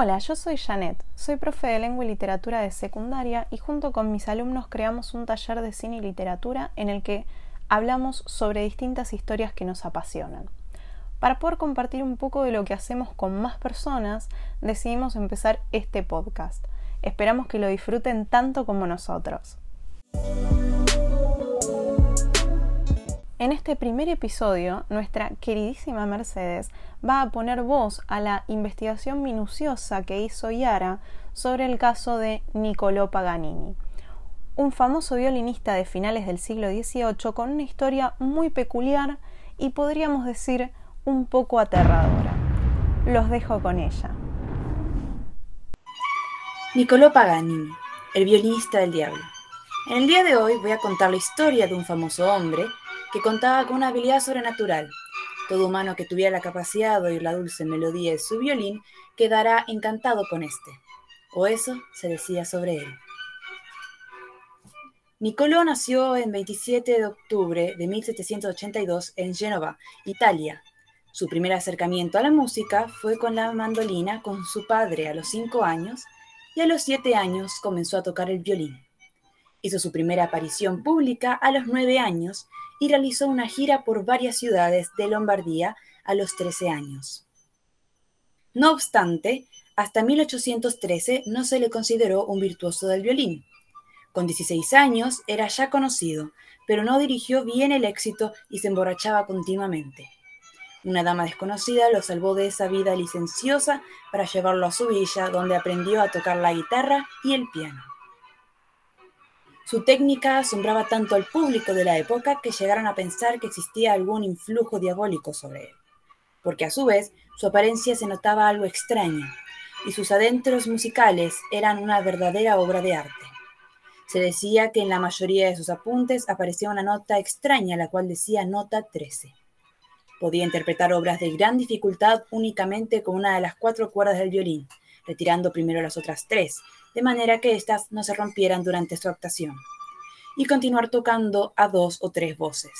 Hola, yo soy Janet, soy profe de lengua y literatura de secundaria y junto con mis alumnos creamos un taller de cine y literatura en el que hablamos sobre distintas historias que nos apasionan. Para poder compartir un poco de lo que hacemos con más personas, decidimos empezar este podcast. Esperamos que lo disfruten tanto como nosotros. En este primer episodio, nuestra queridísima Mercedes va a poner voz a la investigación minuciosa que hizo Yara sobre el caso de Niccolò Paganini, un famoso violinista de finales del siglo XVIII con una historia muy peculiar y podríamos decir un poco aterradora. Los dejo con ella. Niccolò Paganini, el violinista del diablo. En el día de hoy voy a contar la historia de un famoso hombre que contaba con una habilidad sobrenatural. Todo humano que tuviera la capacidad de oír la dulce melodía de su violín quedará encantado con este. O eso se decía sobre él. Niccolò nació el 27 de octubre de 1782 en Génova, Italia. Su primer acercamiento a la música fue con la mandolina con su padre a los 5 años y a los 7 años comenzó a tocar el violín. Hizo su primera aparición pública a los 9 años y realizó una gira por varias ciudades de Lombardía a los 13 años. No obstante, hasta 1813 no se le consideró un virtuoso del violín. Con 16 años era ya conocido, pero no dirigió bien el éxito y se emborrachaba continuamente. Una dama desconocida lo salvó de esa vida licenciosa para llevarlo a su villa, donde aprendió a tocar la guitarra y el piano. Su técnica asombraba tanto al público de la época que llegaron a pensar que existía algún influjo diabólico sobre él, porque a su vez su apariencia se notaba algo extraña, y sus adentros musicales eran una verdadera obra de arte. Se decía que en la mayoría de sus apuntes aparecía una nota extraña, la cual decía nota 13. Podía interpretar obras de gran dificultad únicamente con una de las cuatro cuerdas del violín, retirando primero las otras tres, de manera que éstas no se rompieran durante su actuación, y continuar tocando a dos o tres voces,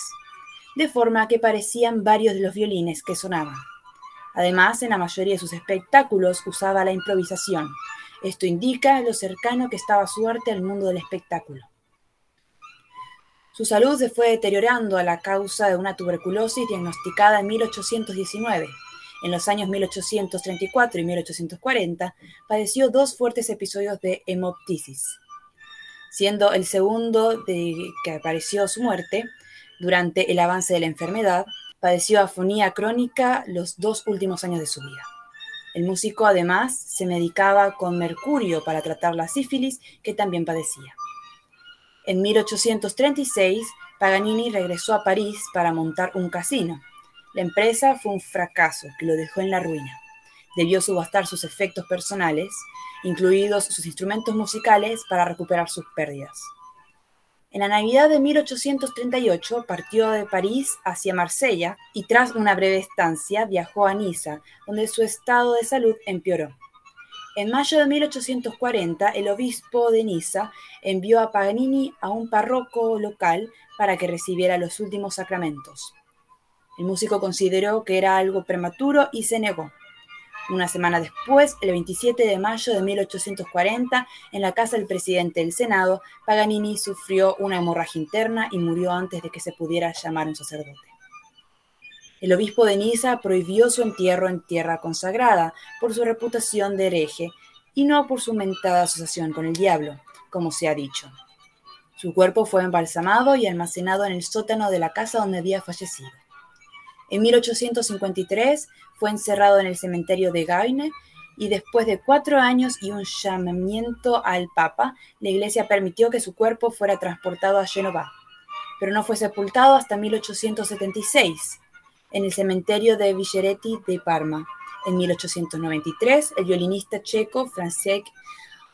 de forma que parecían varios de los violines que sonaban. Además, en la mayoría de sus espectáculos usaba la improvisación. Esto indica lo cercano que estaba su arte al mundo del espectáculo. Su salud se fue deteriorando a la causa de una tuberculosis diagnosticada en 1819 en los años 1834 y 1840, padeció dos fuertes episodios de hemoptisis, siendo el segundo de que apareció su muerte durante el avance de la enfermedad, padeció afonía crónica los dos últimos años de su vida. El músico además se medicaba con mercurio para tratar la sífilis que también padecía. En 1836, Paganini regresó a París para montar un casino, la empresa fue un fracaso que lo dejó en la ruina. Debió subastar sus efectos personales, incluidos sus instrumentos musicales, para recuperar sus pérdidas. En la Navidad de 1838 partió de París hacia Marsella y tras una breve estancia viajó a Niza, donde su estado de salud empeoró. En mayo de 1840, el obispo de Niza envió a Paganini a un párroco local para que recibiera los últimos sacramentos. El músico consideró que era algo prematuro y se negó. Una semana después, el 27 de mayo de 1840, en la casa del presidente del Senado, Paganini sufrió una hemorragia interna y murió antes de que se pudiera llamar un sacerdote. El obispo de Niza prohibió su entierro en tierra consagrada por su reputación de hereje y no por su mentada asociación con el diablo, como se ha dicho. Su cuerpo fue embalsamado y almacenado en el sótano de la casa donde había fallecido. En 1853 fue encerrado en el cementerio de Gaine y después de cuatro años y un llamamiento al Papa, la Iglesia permitió que su cuerpo fuera transportado a Génova, pero no fue sepultado hasta 1876 en el cementerio de Vigeretti de Parma. En 1893, el violinista checo Francesc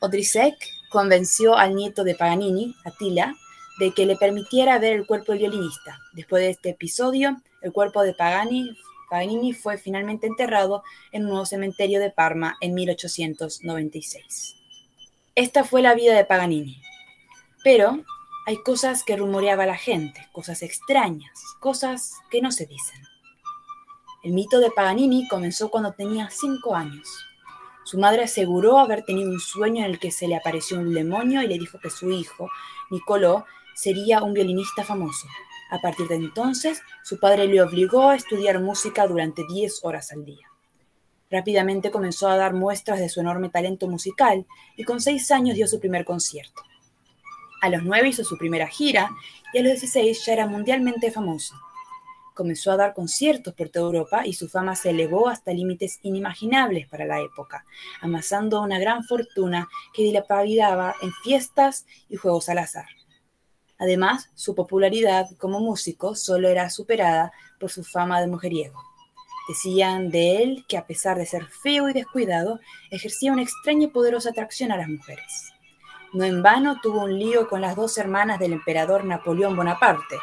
Odrisek convenció al nieto de Paganini, Attila, de que le permitiera ver el cuerpo del violinista. Después de este episodio, el cuerpo de Paganini fue finalmente enterrado en un nuevo cementerio de Parma en 1896. Esta fue la vida de Paganini. Pero hay cosas que rumoreaba la gente, cosas extrañas, cosas que no se dicen. El mito de Paganini comenzó cuando tenía cinco años. Su madre aseguró haber tenido un sueño en el que se le apareció un demonio y le dijo que su hijo, Nicolò, sería un violinista famoso. A partir de entonces, su padre le obligó a estudiar música durante 10 horas al día. Rápidamente comenzó a dar muestras de su enorme talento musical y con seis años dio su primer concierto. A los nueve hizo su primera gira y a los 16 ya era mundialmente famoso. Comenzó a dar conciertos por toda Europa y su fama se elevó hasta límites inimaginables para la época, amasando una gran fortuna que dilapidaba en fiestas y juegos al azar. Además, su popularidad como músico solo era superada por su fama de mujeriego. Decían de él que a pesar de ser feo y descuidado, ejercía una extraña y poderosa atracción a las mujeres. No en vano tuvo un lío con las dos hermanas del emperador Napoleón Bonaparte,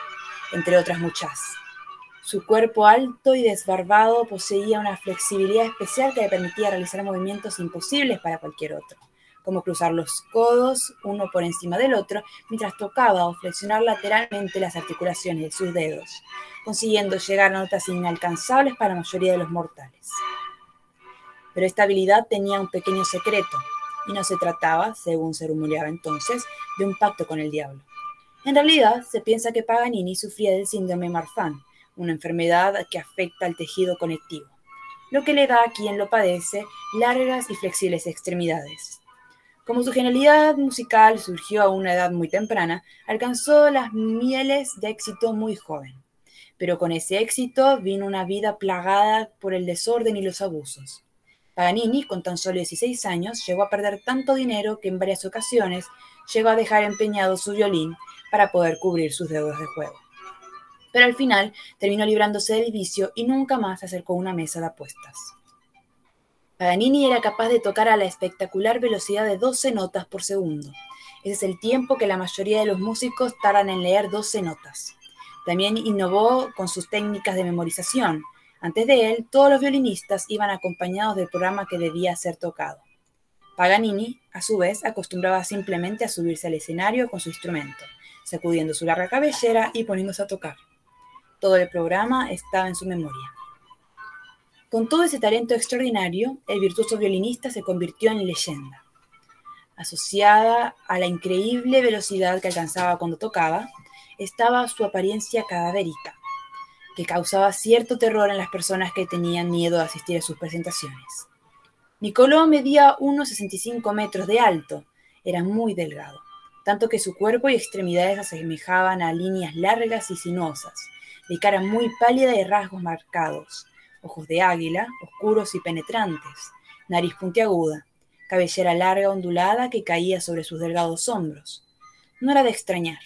entre otras muchas. Su cuerpo alto y desbarbado poseía una flexibilidad especial que le permitía realizar movimientos imposibles para cualquier otro, como cruzar los codos uno por encima del otro mientras tocaba o flexionar lateralmente las articulaciones de sus dedos, consiguiendo llegar a notas inalcanzables para la mayoría de los mortales. Pero esta habilidad tenía un pequeño secreto, y no se trataba, según se rumoreaba entonces, de un pacto con el diablo. En realidad, se piensa que Paganini sufría del síndrome Marfan, una enfermedad que afecta al tejido conectivo, lo que le da a quien lo padece largas y flexibles extremidades. Como su genialidad musical surgió a una edad muy temprana, alcanzó las mieles de éxito muy joven. Pero con ese éxito vino una vida plagada por el desorden y los abusos. Paganini, con tan solo 16 años, llegó a perder tanto dinero que en varias ocasiones llegó a dejar empeñado su violín para poder cubrir sus deudas de juego pero al final terminó librándose del vicio y nunca más se acercó a una mesa de apuestas. Paganini era capaz de tocar a la espectacular velocidad de 12 notas por segundo. Ese es el tiempo que la mayoría de los músicos tardan en leer 12 notas. También innovó con sus técnicas de memorización. Antes de él, todos los violinistas iban acompañados del programa que debía ser tocado. Paganini, a su vez, acostumbraba simplemente a subirse al escenario con su instrumento, sacudiendo su larga cabellera y poniéndose a tocar. Todo el programa estaba en su memoria. Con todo ese talento extraordinario, el virtuoso violinista se convirtió en leyenda. Asociada a la increíble velocidad que alcanzaba cuando tocaba, estaba su apariencia cadavérica, que causaba cierto terror en las personas que tenían miedo de asistir a sus presentaciones. Nicolò medía unos 65 metros de alto, era muy delgado, tanto que su cuerpo y extremidades asemejaban a líneas largas y sinuosas, de cara muy pálida y rasgos marcados, ojos de águila, oscuros y penetrantes, nariz puntiaguda, cabellera larga ondulada que caía sobre sus delgados hombros. No era de extrañar.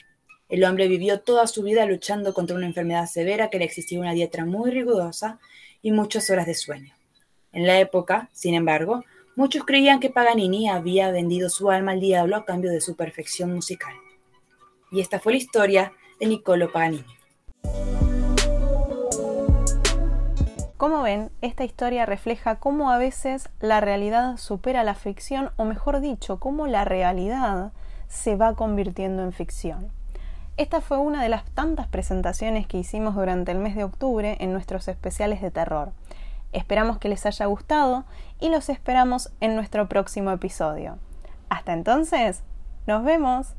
El hombre vivió toda su vida luchando contra una enfermedad severa que le exigía una dieta muy rigurosa y muchas horas de sueño. En la época, sin embargo, muchos creían que Paganini había vendido su alma al diablo a cambio de su perfección musical. Y esta fue la historia de Niccolo Paganini. Como ven, esta historia refleja cómo a veces la realidad supera la ficción, o mejor dicho, cómo la realidad se va convirtiendo en ficción. Esta fue una de las tantas presentaciones que hicimos durante el mes de octubre en nuestros especiales de terror. Esperamos que les haya gustado y los esperamos en nuestro próximo episodio. Hasta entonces, nos vemos.